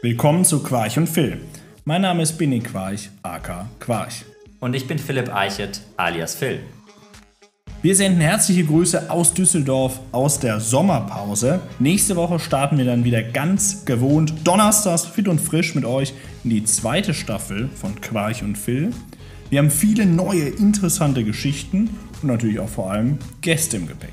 Willkommen zu Quarch und Phil. Mein Name ist Binny Quarch, aka Quarch. Und ich bin Philipp Eichet, alias Phil. Wir senden herzliche Grüße aus Düsseldorf aus der Sommerpause. Nächste Woche starten wir dann wieder ganz gewohnt donnerstags fit und frisch mit euch in die zweite Staffel von Quarch und Phil. Wir haben viele neue interessante Geschichten und natürlich auch vor allem Gäste im Gepäck.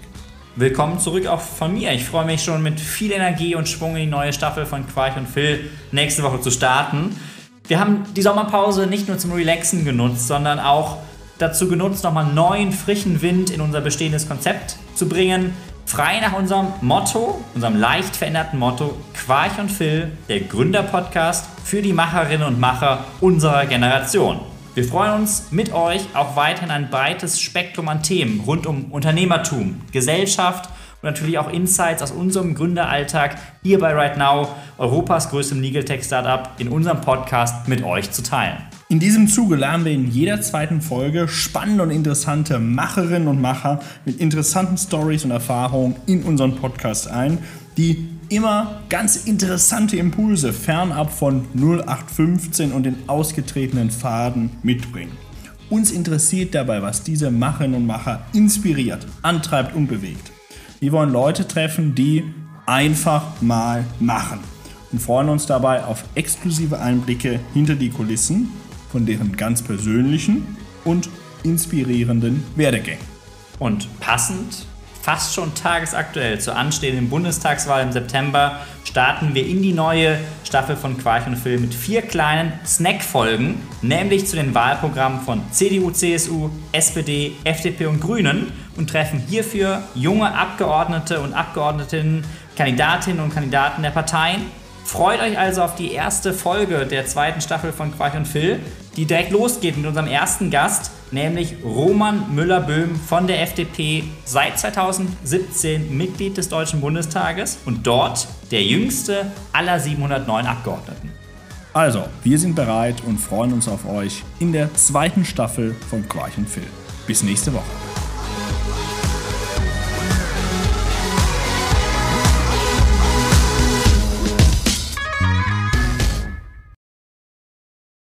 Willkommen zurück auch von mir. Ich freue mich schon mit viel Energie und Schwung in die neue Staffel von Quarch und Phil nächste Woche zu starten. Wir haben die Sommerpause nicht nur zum Relaxen genutzt, sondern auch dazu genutzt, nochmal neuen, frischen Wind in unser bestehendes Konzept zu bringen. Frei nach unserem Motto, unserem leicht veränderten Motto, Quarch und Phil, der Gründerpodcast für die Macherinnen und Macher unserer Generation. Wir freuen uns mit euch auch weiterhin ein breites Spektrum an Themen rund um Unternehmertum, Gesellschaft und natürlich auch Insights aus unserem Gründeralltag hier bei Right Now, Europas größtem Legal Tech Startup, in unserem Podcast mit euch zu teilen. In diesem Zuge laden wir in jeder zweiten Folge spannende und interessante Macherinnen und Macher mit interessanten Stories und Erfahrungen in unseren Podcast ein, die immer ganz interessante Impulse fernab von 0815 und den ausgetretenen Faden mitbringen. Uns interessiert dabei, was diese Macherinnen und Macher inspiriert, antreibt und bewegt. Wir wollen Leute treffen, die einfach mal machen und freuen uns dabei auf exklusive Einblicke hinter die Kulissen von deren ganz persönlichen und inspirierenden Werdegängen. Und passend fast schon tagesaktuell zur anstehenden Bundestagswahl im September starten wir in die neue Staffel von Quarch und Film mit vier kleinen Snack-Folgen, nämlich zu den Wahlprogrammen von CDU, CSU, SPD, FDP und Grünen und treffen hierfür junge Abgeordnete und Abgeordnetinnen, Kandidatinnen und Kandidaten der Parteien. Freut euch also auf die erste Folge der zweiten Staffel von Quarch und Phil, die direkt losgeht mit unserem ersten Gast, nämlich Roman Müller-Böhm von der FDP, seit 2017 Mitglied des Deutschen Bundestages und dort der jüngste aller 709 Abgeordneten. Also, wir sind bereit und freuen uns auf euch in der zweiten Staffel von Quarch Phil. Bis nächste Woche.